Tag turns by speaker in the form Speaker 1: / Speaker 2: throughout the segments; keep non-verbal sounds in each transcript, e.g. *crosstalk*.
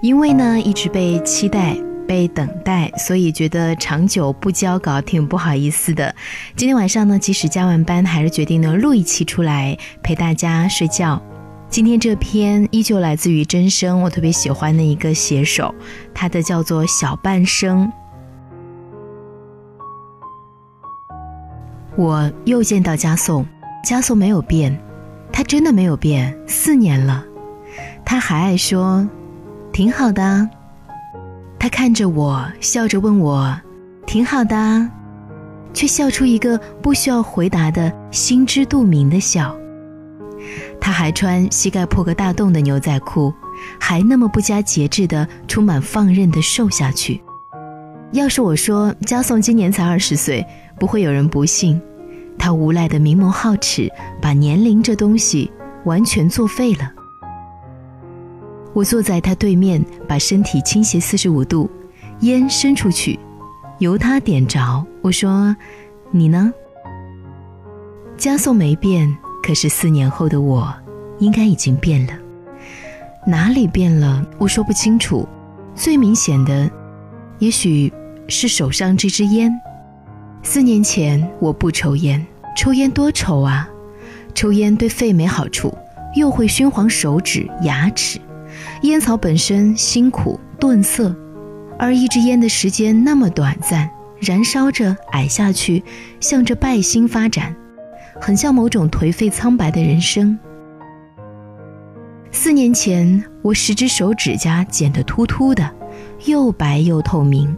Speaker 1: 因为呢一直被期待、被等待，所以觉得长久不交稿挺不好意思的。今天晚上呢，即使加完班，还是决定呢录一期出来陪大家睡觉。今天这篇依旧来自于真声，我特别喜欢的一个写手，他的叫做小半生。我又见到加颂，加颂没有变，他真的没有变，四年了，他还爱说，挺好的。他看着我，笑着问我，挺好的，却笑出一个不需要回答的心知肚明的笑。他还穿膝盖破个大洞的牛仔裤，还那么不加节制的、充满放任的瘦下去。要是我说加颂今年才二十岁，不会有人不信。他无赖的明眸皓齿，把年龄这东西完全作废了。我坐在他对面，把身体倾斜四十五度，烟伸出去，由他点着。我说：“你呢？”加颂没变，可是四年后的我，应该已经变了。哪里变了？我说不清楚。最明显的，也许是手上这支烟。四年前我不抽烟，抽烟多丑啊！抽烟对肺没好处，又会熏黄手指、牙齿。烟草本身辛苦钝涩，而一支烟的时间那么短暂，燃烧着矮下去，向着败兴发展，很像某种颓废苍白的人生。四年前，我十只手指甲剪得秃秃的，又白又透明。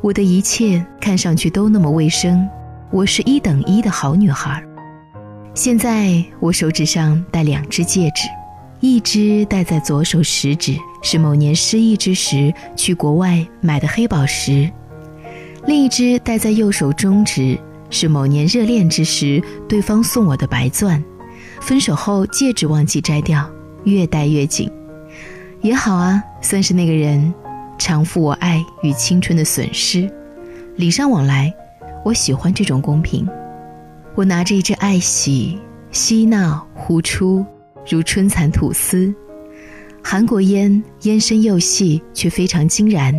Speaker 1: 我的一切看上去都那么卫生，我是一等一的好女孩。现在我手指上戴两只戒指，一只戴在左手食指，是某年失忆之时去国外买的黑宝石；另一只戴在右手中指，是某年热恋之时对方送我的白钻。分手后戒指忘记摘掉，越戴越紧。也好啊，算是那个人。偿付我爱与青春的损失，礼尚往来，我喜欢这种公平。我拿着一只爱喜，嬉闹呼出，如春蚕吐丝。韩国烟烟深又细，却非常惊然，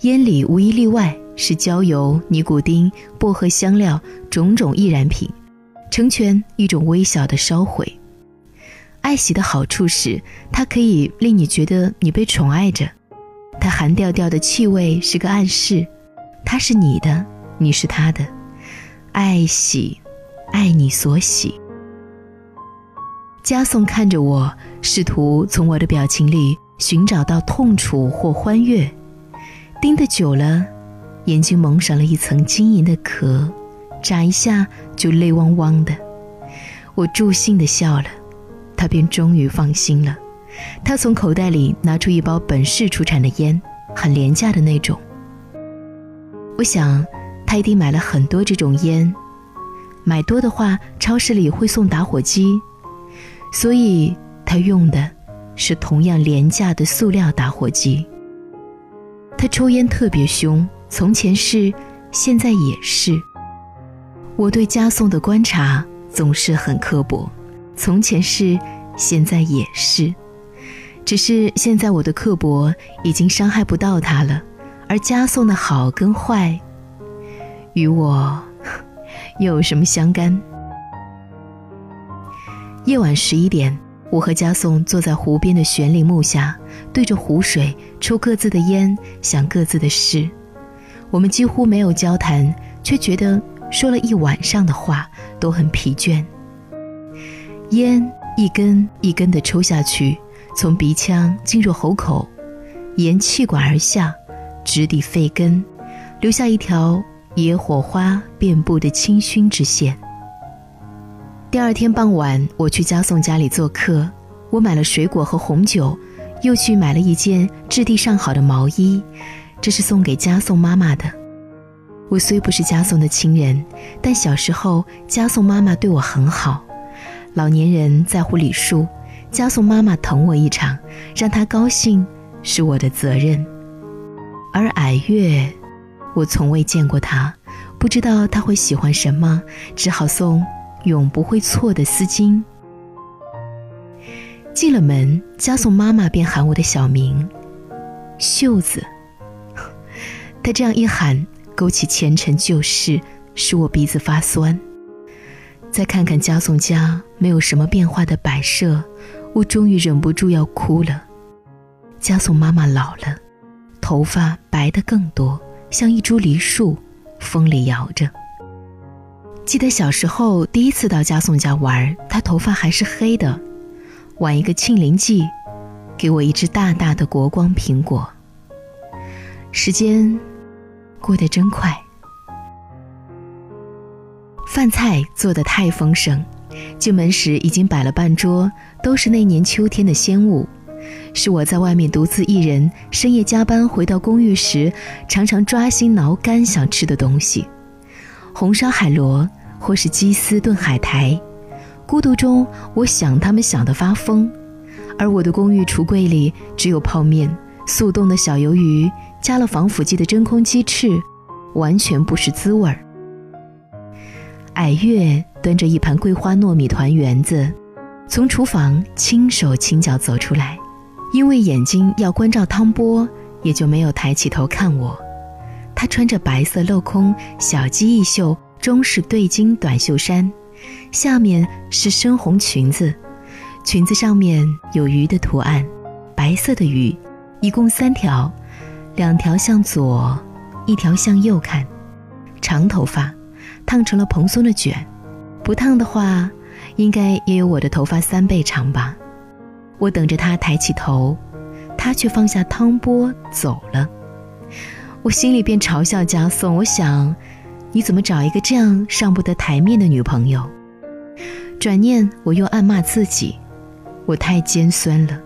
Speaker 1: 烟里无一例外是焦油、尼古丁、薄荷香料种种易燃品，成全一种微小的烧毁。爱喜的好处是，它可以令你觉得你被宠爱着。它寒调调的气味是个暗示，它是你的，你是他的，爱喜，爱你所喜。加颂看着我，试图从我的表情里寻找到痛楚或欢悦，盯得久了，眼睛蒙上了一层晶莹的壳，眨一下就泪汪汪的。我助兴的笑了，他便终于放心了。他从口袋里拿出一包本市出产的烟，很廉价的那种。我想，他一定买了很多这种烟，买多的话，超市里会送打火机，所以他用的是同样廉价的塑料打火机。他抽烟特别凶，从前是，现在也是。我对加颂的观察总是很刻薄，从前是，现在也是。只是现在我的刻薄已经伤害不到他了，而加颂的好跟坏，与我又 *laughs* 有什么相干？夜晚十一点，我和加颂坐在湖边的悬铃木下，对着湖水抽各自的烟，想各自的事。我们几乎没有交谈，却觉得说了一晚上的话都很疲倦。烟一根一根的抽下去。从鼻腔进入喉口，沿气管而下，直抵肺根，留下一条野火花遍布的清熏之线。第二天傍晚，我去家颂家里做客，我买了水果和红酒，又去买了一件质地上好的毛衣，这是送给家颂妈妈的。我虽不是家颂的亲人，但小时候家颂妈妈对我很好，老年人在乎礼数。加颂妈妈疼我一场，让她高兴是我的责任。而矮月，我从未见过他，不知道他会喜欢什么，只好送永不会错的丝巾。进了门，家颂妈妈便喊我的小名，秀子。她这样一喊，勾起前尘旧事，使我鼻子发酸。再看看家颂家没有什么变化的摆设，我终于忍不住要哭了。家颂妈妈老了，头发白的更多，像一株梨树，风里摇着。记得小时候第一次到家颂家玩，他头发还是黑的。晚一个庆临祭，给我一只大大的国光苹果。时间过得真快，饭菜做得太丰盛，进门时已经摆了半桌，都是那年秋天的鲜物，是我在外面独自一人深夜加班回到公寓时，常常抓心挠肝想吃的东西：红烧海螺，或是鸡丝炖海苔。孤独中，我想他们想得发疯，而我的公寓橱柜里只有泡面、速冻的小鱿鱼、加了防腐剂的真空鸡翅，完全不是滋味儿。矮月端着一盘桂花糯米团圆子，从厨房轻手轻脚走出来，因为眼睛要关照汤钵，也就没有抬起头看我。她穿着白色镂空小鸡翼袖中式对襟短袖衫。下面是深红裙子，裙子上面有鱼的图案，白色的鱼，一共三条，两条向左，一条向右看。长头发，烫成了蓬松的卷，不烫的话，应该也有我的头发三倍长吧。我等着他抬起头，他却放下汤钵走了。我心里便嘲笑家颂，我想。你怎么找一个这样上不得台面的女朋友？转念我又暗骂自己，我太尖酸了。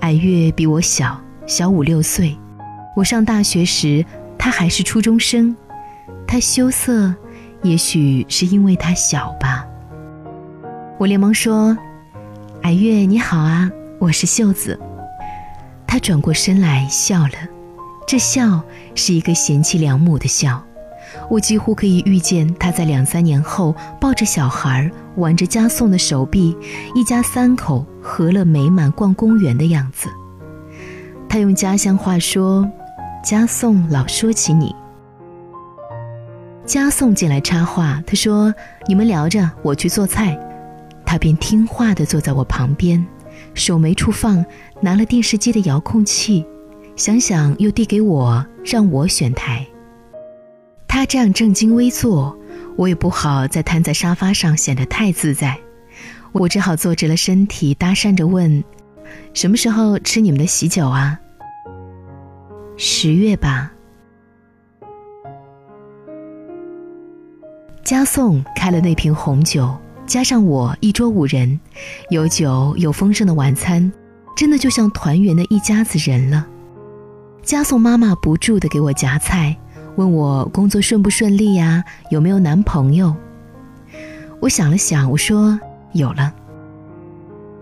Speaker 1: 矮月比我小，小五六岁。我上大学时，她还是初中生。她羞涩，也许是因为她小吧。我连忙说：“矮月你好啊，我是秀子。”她转过身来笑了，这笑是一个贤妻良母的笑。我几乎可以预见他在两三年后抱着小孩挽着家颂的手臂，一家三口和乐美满逛公园的样子。他用家乡话说：“家颂老说起你。”家颂进来插话，他说：“你们聊着，我去做菜。”他便听话地坐在我旁边，手没处放，拿了电视机的遥控器，想想又递给我，让我选台。他这样正襟危坐，我也不好再瘫在沙发上，显得太自在。我只好坐直了身体，搭讪着问：“什么时候吃你们的喜酒啊？”十月吧。加颂开了那瓶红酒，加上我一桌五人，有酒有丰盛的晚餐，真的就像团圆的一家子人了。加颂妈妈不住的给我夹菜。问我工作顺不顺利呀？有没有男朋友？我想了想，我说有了。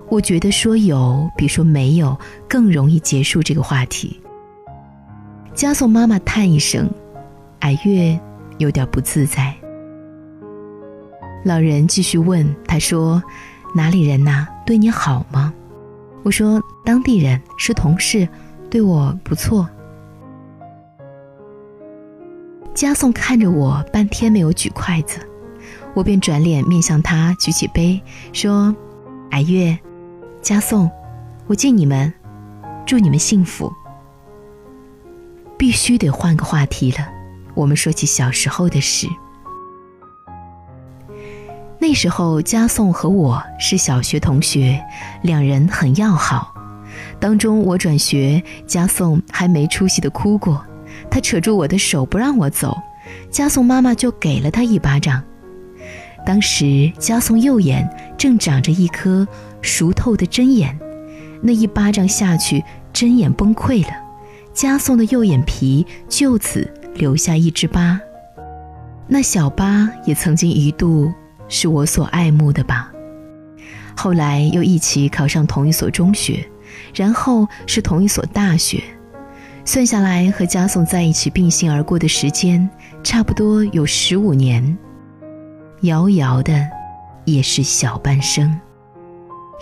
Speaker 1: 我觉得说有比说没有更容易结束这个话题。加颂妈妈叹一声，矮月有点不自在。老人继续问，他说：“哪里人呐？对你好吗？”我说：“当地人，是同事，对我不错。”加颂看着我，半天没有举筷子，我便转脸面向他，举起杯，说：“矮月，加颂，我敬你们，祝你们幸福。”必须得换个话题了，我们说起小时候的事。那时候，加颂和我是小学同学，两人很要好。当中我转学，加颂还没出息的哭过。他扯住我的手不让我走，加颂妈妈就给了他一巴掌。当时加颂右眼正长着一颗熟透的针眼，那一巴掌下去，针眼崩溃了，加颂的右眼皮就此留下一只疤。那小疤也曾经一度是我所爱慕的吧。后来又一起考上同一所中学，然后是同一所大学。算下来，和家颂在一起并行而过的时间，差不多有十五年。遥遥的，也是小半生。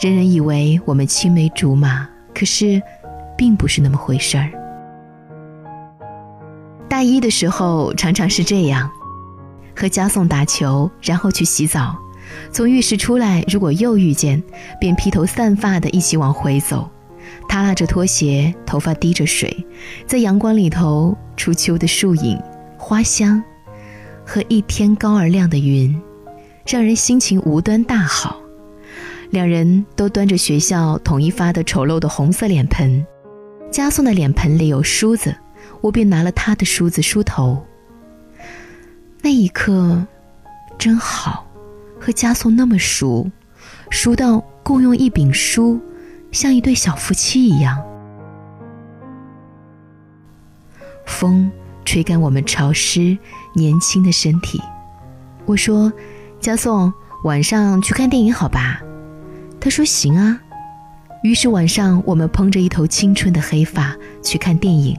Speaker 1: 人人以为我们青梅竹马，可是，并不是那么回事儿。大一的时候常常是这样，和嘉颂打球，然后去洗澡，从浴室出来，如果又遇见，便披头散发的一起往回走。他拉着拖鞋，头发滴着水，在阳光里头，初秋的树影、花香，和一天高而亮的云，让人心情无端大好。两人都端着学校统一发的丑陋的红色脸盆，嘉颂的脸盆里有梳子，我便拿了他的梳子梳头。那一刻，真好，和嘉颂那么熟，熟到共用一柄梳。像一对小夫妻一样，风吹干我们潮湿年轻的身体。我说：“嘉颂，晚上去看电影好吧？”他说：“行啊。”于是晚上我们蓬着一头青春的黑发去看电影，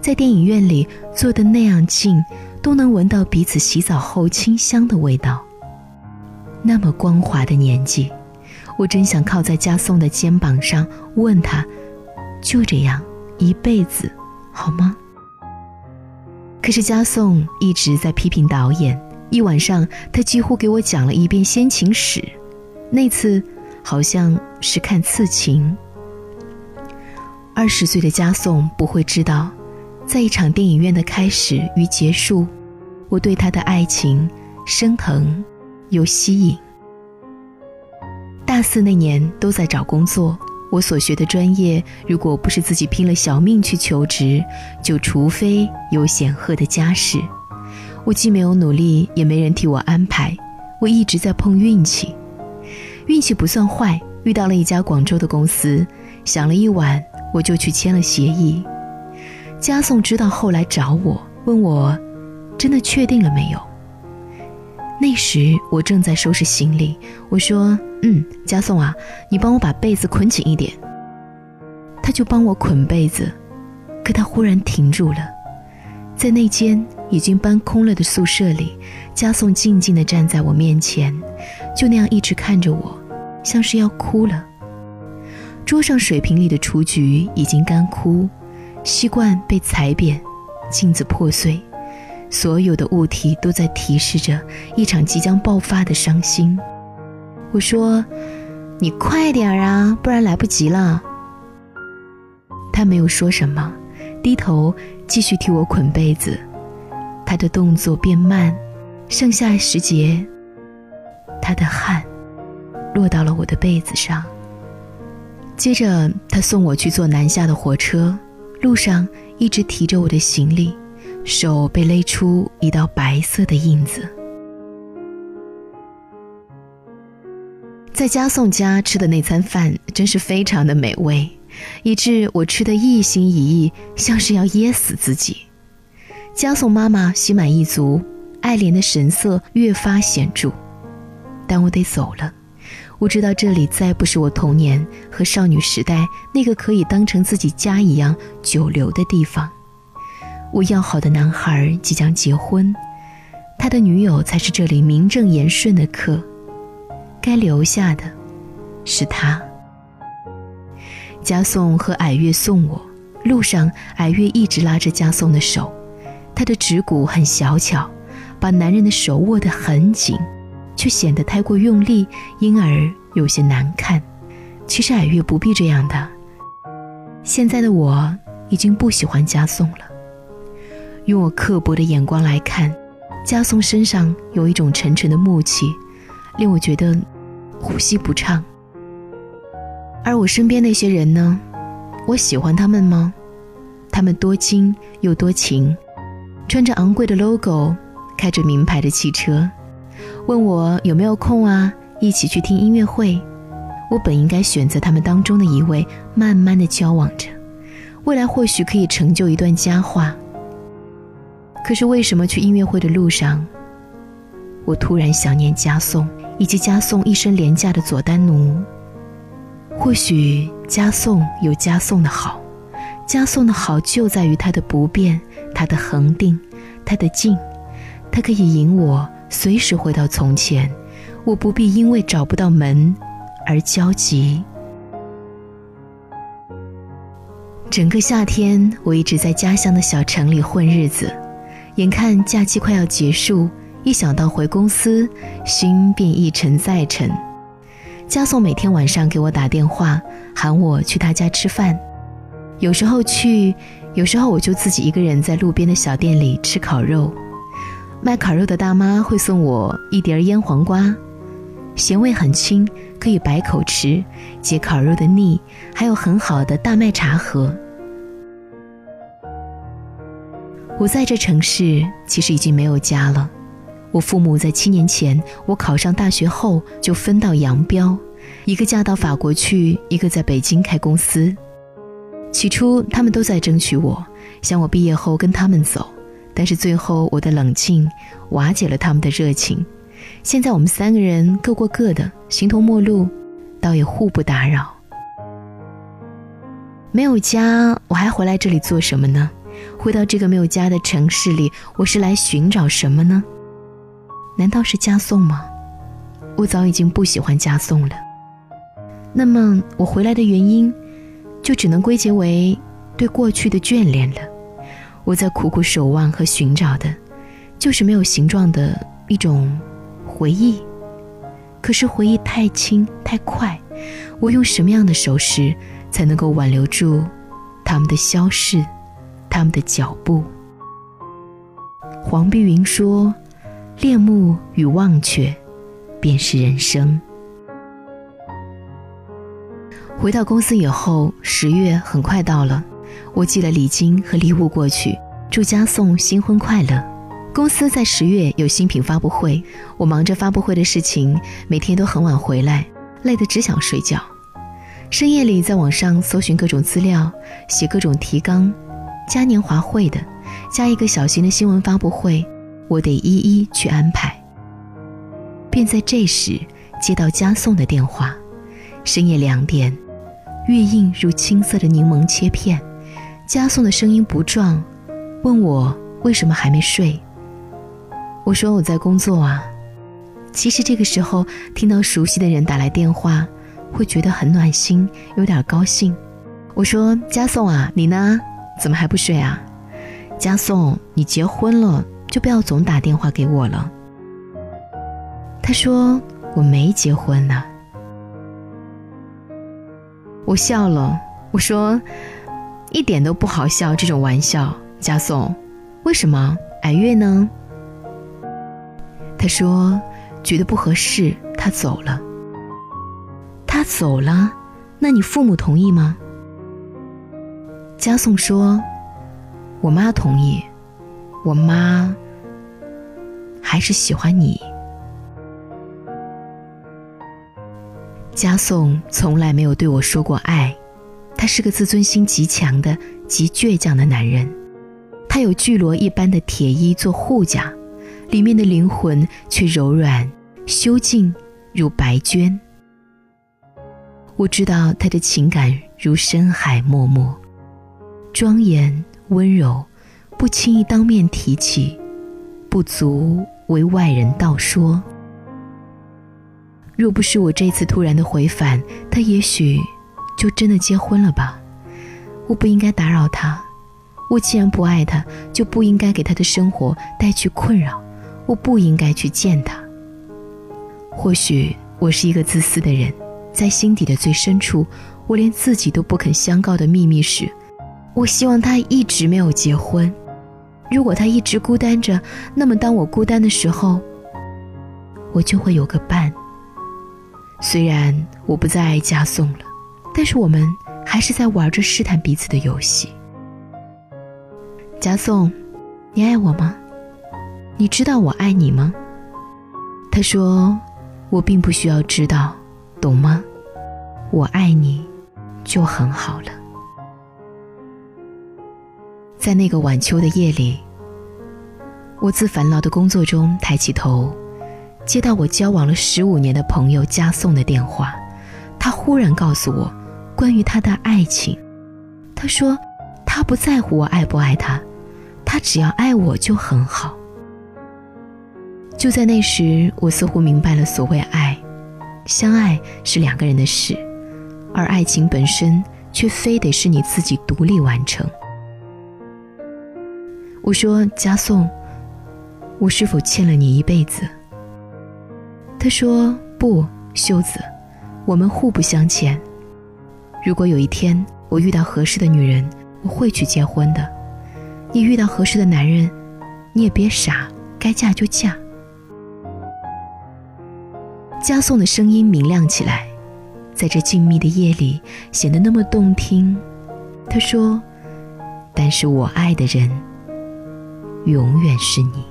Speaker 1: 在电影院里坐得那样近，都能闻到彼此洗澡后清香的味道。那么光滑的年纪。我真想靠在嘉颂的肩膀上，问他：“就这样一辈子，好吗？”可是嘉颂一直在批评导演。一晚上，他几乎给我讲了一遍先秦史。那次好像是看《刺秦》。二十岁的嘉颂不会知道，在一场电影院的开始与结束，我对他的爱情升腾又吸引。大四那年都在找工作，我所学的专业，如果不是自己拼了小命去求职，就除非有显赫的家世。我既没有努力，也没人替我安排，我一直在碰运气。运气不算坏，遇到了一家广州的公司，想了一晚，我就去签了协议。嘉颂知道后来找我，问我，真的确定了没有？那时我正在收拾行李，我说：“嗯，嘉颂啊，你帮我把被子捆紧一点。”他就帮我捆被子，可他忽然停住了，在那间已经搬空了的宿舍里，嘉颂静静地站在我面前，就那样一直看着我，像是要哭了。桌上水瓶里的雏菊已经干枯，吸罐被踩扁，镜子破碎。所有的物体都在提示着一场即将爆发的伤心。我说：“你快点儿啊，不然来不及了。”他没有说什么，低头继续替我捆被子。他的动作变慢，剩下时节，他的汗落到了我的被子上。接着，他送我去坐南下的火车，路上一直提着我的行李。手被勒出一道白色的印子。在嘉颂家吃的那餐饭真是非常的美味，以致我吃的一心一意，像是要噎死自己。嘉颂妈妈心满意足，爱莲的神色越发显著。但我得走了，我知道这里再不是我童年和少女时代那个可以当成自己家一样久留的地方。我要好的男孩即将结婚，他的女友才是这里名正言顺的客。该留下的，是他。嘉颂和矮月送我，路上矮月一直拉着嘉颂的手，他的指骨很小巧，把男人的手握得很紧，却显得太过用力，因而有些难看。其实矮月不必这样的。现在的我已经不喜欢嘉颂了。用我刻薄的眼光来看，嘉颂身上有一种沉沉的木气，令我觉得呼吸不畅。而我身边那些人呢？我喜欢他们吗？他们多金又多情，穿着昂贵的 logo，开着名牌的汽车，问我有没有空啊，一起去听音乐会。我本应该选择他们当中的一位，慢慢的交往着，未来或许可以成就一段佳话。可是为什么去音乐会的路上，我突然想念嘉颂以及嘉颂一身廉价的佐丹奴？或许嘉颂有嘉颂的好，嘉颂的好就在于它的不变，它的恒定，它的静，它可以引我随时回到从前，我不必因为找不到门而焦急。整个夏天，我一直在家乡的小城里混日子，眼看假期快要结束，一想到回公司，心便一沉再沉。家颂每天晚上给我打电话，喊我去他家吃饭，有时候去，有时候我就自己一个人在路边的小店里吃烤肉。卖烤肉的大妈会送我一碟腌黄瓜，咸味很轻，可以白口吃，解烤肉的腻，还有很好的大麦茶喝。我在这城市其实已经没有家了。我父母在七年前我考上大学后就分道扬镳，一个嫁到法国去，一个在北京开公司。起初他们都在争取我，想我毕业后跟他们走，但是最后我的冷静瓦解了他们的热情。现在我们三个人各过各的，形同陌路，倒也互不打扰。没有家，我还回来这里做什么呢？回到这个没有家的城市里，我是来寻找什么呢？难道是加送吗？我早已经不喜欢加送了。那么我回来的原因，就只能归结为对过去的眷恋了。我在苦苦守望和寻找的，就是没有形状的一种回忆。可是回忆太轻太快，我用什么样的手势才能够挽留住他们的消逝，他们的脚步？黄碧云说。恋慕与忘却，便是人生。回到公司以后，十月很快到了，我寄了礼金和礼物过去，祝家颂新婚快乐。公司在十月有新品发布会，我忙着发布会的事情，每天都很晚回来，累得只想睡觉。深夜里在网上搜寻各种资料，写各种提纲，嘉年华会的，加一个小型的新闻发布会。我得一一去安排。便在这时接到加颂的电话，深夜两点，月映如青色的柠檬切片。加颂的声音不壮，问我为什么还没睡。我说我在工作啊。其实这个时候听到熟悉的人打来电话，会觉得很暖心，有点高兴。我说加颂啊，你呢？怎么还不睡啊？加颂，你结婚了。就不要总打电话给我了。他说我没结婚呢。我笑了，我说一点都不好笑这种玩笑。嘉颂，为什么矮月呢？他说觉得不合适，他走了。他走了，那你父母同意吗？嘉颂说，我妈同意。我妈还是喜欢你。嘉颂从来没有对我说过爱，他是个自尊心极强的、极倔强的男人。他有巨罗一般的铁衣做护甲，里面的灵魂却柔软、修静如白绢。我知道他的情感如深海脉脉，庄严温柔。不轻易当面提起，不足为外人道说。若不是我这次突然的回返，他也许就真的结婚了吧。我不应该打扰他。我既然不爱他，就不应该给他的生活带去困扰。我不应该去见他。或许我是一个自私的人，在心底的最深处，我连自己都不肯相告的秘密是：我希望他一直没有结婚。如果他一直孤单着，那么当我孤单的时候，我就会有个伴。虽然我不再爱加颂了，但是我们还是在玩着试探彼此的游戏。加颂，你爱我吗？你知道我爱你吗？他说，我并不需要知道，懂吗？我爱你，就很好了。在那个晚秋的夜里，我自烦恼的工作中抬起头，接到我交往了十五年的朋友加送的电话。他忽然告诉我，关于他的爱情。他说，他不在乎我爱不爱他，他只要爱我就很好。就在那时，我似乎明白了所谓爱，相爱是两个人的事，而爱情本身却非得是你自己独立完成。我说：“嘉颂，我是否欠了你一辈子？”他说：“不，秀子，我们互不相欠。如果有一天我遇到合适的女人，我会去结婚的。你遇到合适的男人，你也别傻，该嫁就嫁。”嘉颂的声音明亮起来，在这静谧的夜里显得那么动听。他说：“但是我爱的人，永远是你。”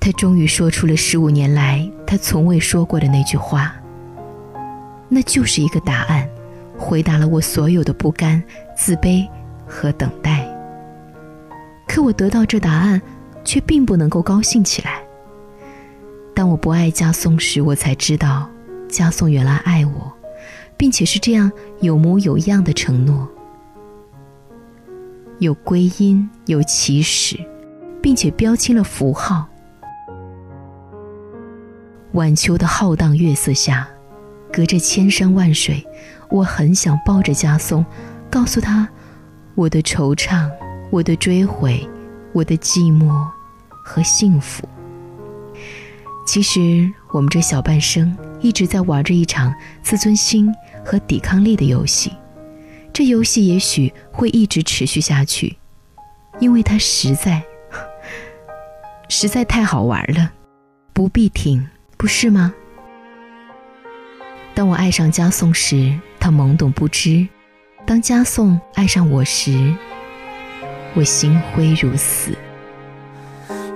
Speaker 1: 他终于说出了十五年来他从未说过的那句话。那就是一个答案，回答了我所有的不甘、自卑和等待。可我得到这答案，却并不能够高兴起来。当我不爱加颂时，我才知道，加颂原来爱我，并且是这样有模有样的承诺，有归因，有起始，并且标清了符号。晚秋的浩荡月色下，隔着千山万水，我很想抱着家松，告诉他我的惆怅，我的追悔，我的寂寞和幸福。其实，我们这小半生一直在玩着一场自尊心和抵抗力的游戏。这游戏也许会一直持续下去，因为它实在、实在太好玩了，不必停，不是吗？当我爱上加颂时，他懵懂不知；当加颂爱上我时，我心灰如死。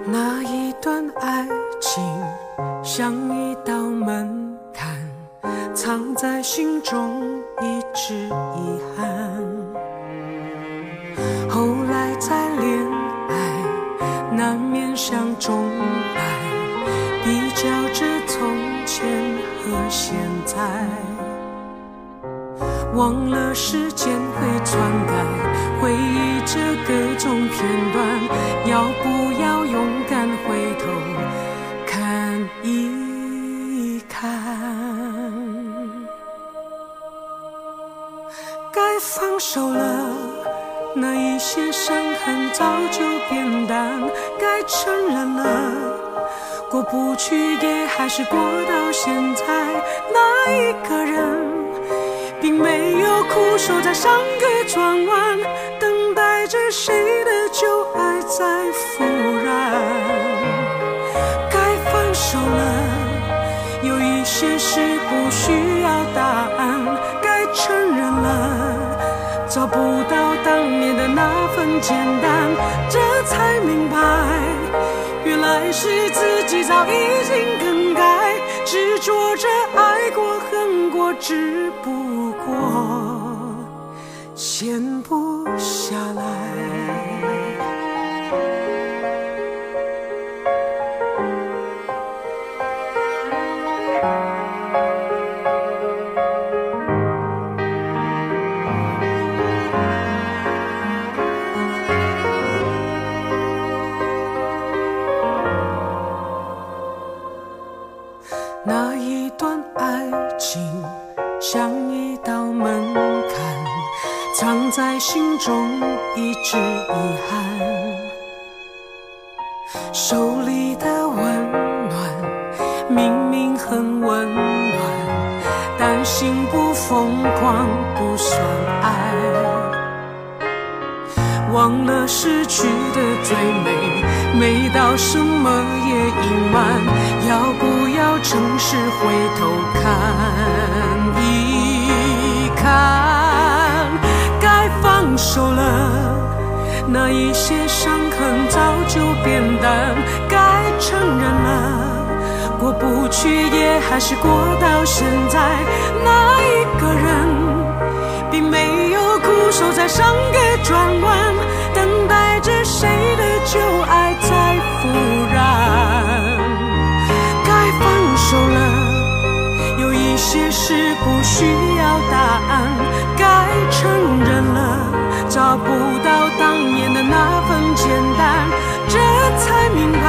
Speaker 2: 那一段爱情。像一道门，藏在心中，一直遗憾。后来再恋爱，难免想重来，比较着从前和现在。忘了时间会篡改，回忆着各种片段，要不要勇敢手了，那一些伤痕早就变淡，该承认了，过不去也还是过到现在。那一个人，并没有苦守在上个转弯，等待着谁的旧爱在复燃。该放手了，有一些事不需不到当年的那份简单，这才明白，原来是自己早已经更改，执着着爱过恨过，只不过闲不下来。不去也还是过到现在。那一个人，并没有苦守在上个转弯，等待着谁的旧爱在复燃。该放手了，有一些事不需要答案，该承认了。找不到当年的那份简单，这才明白，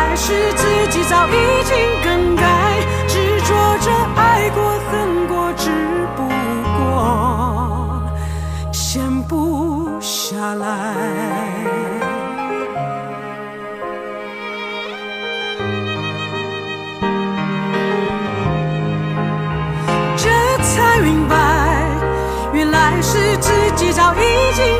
Speaker 2: 还。是自己早已经更改，执着着爱过恨过，只不过闲不下来。这才明白，原来。是自己早已经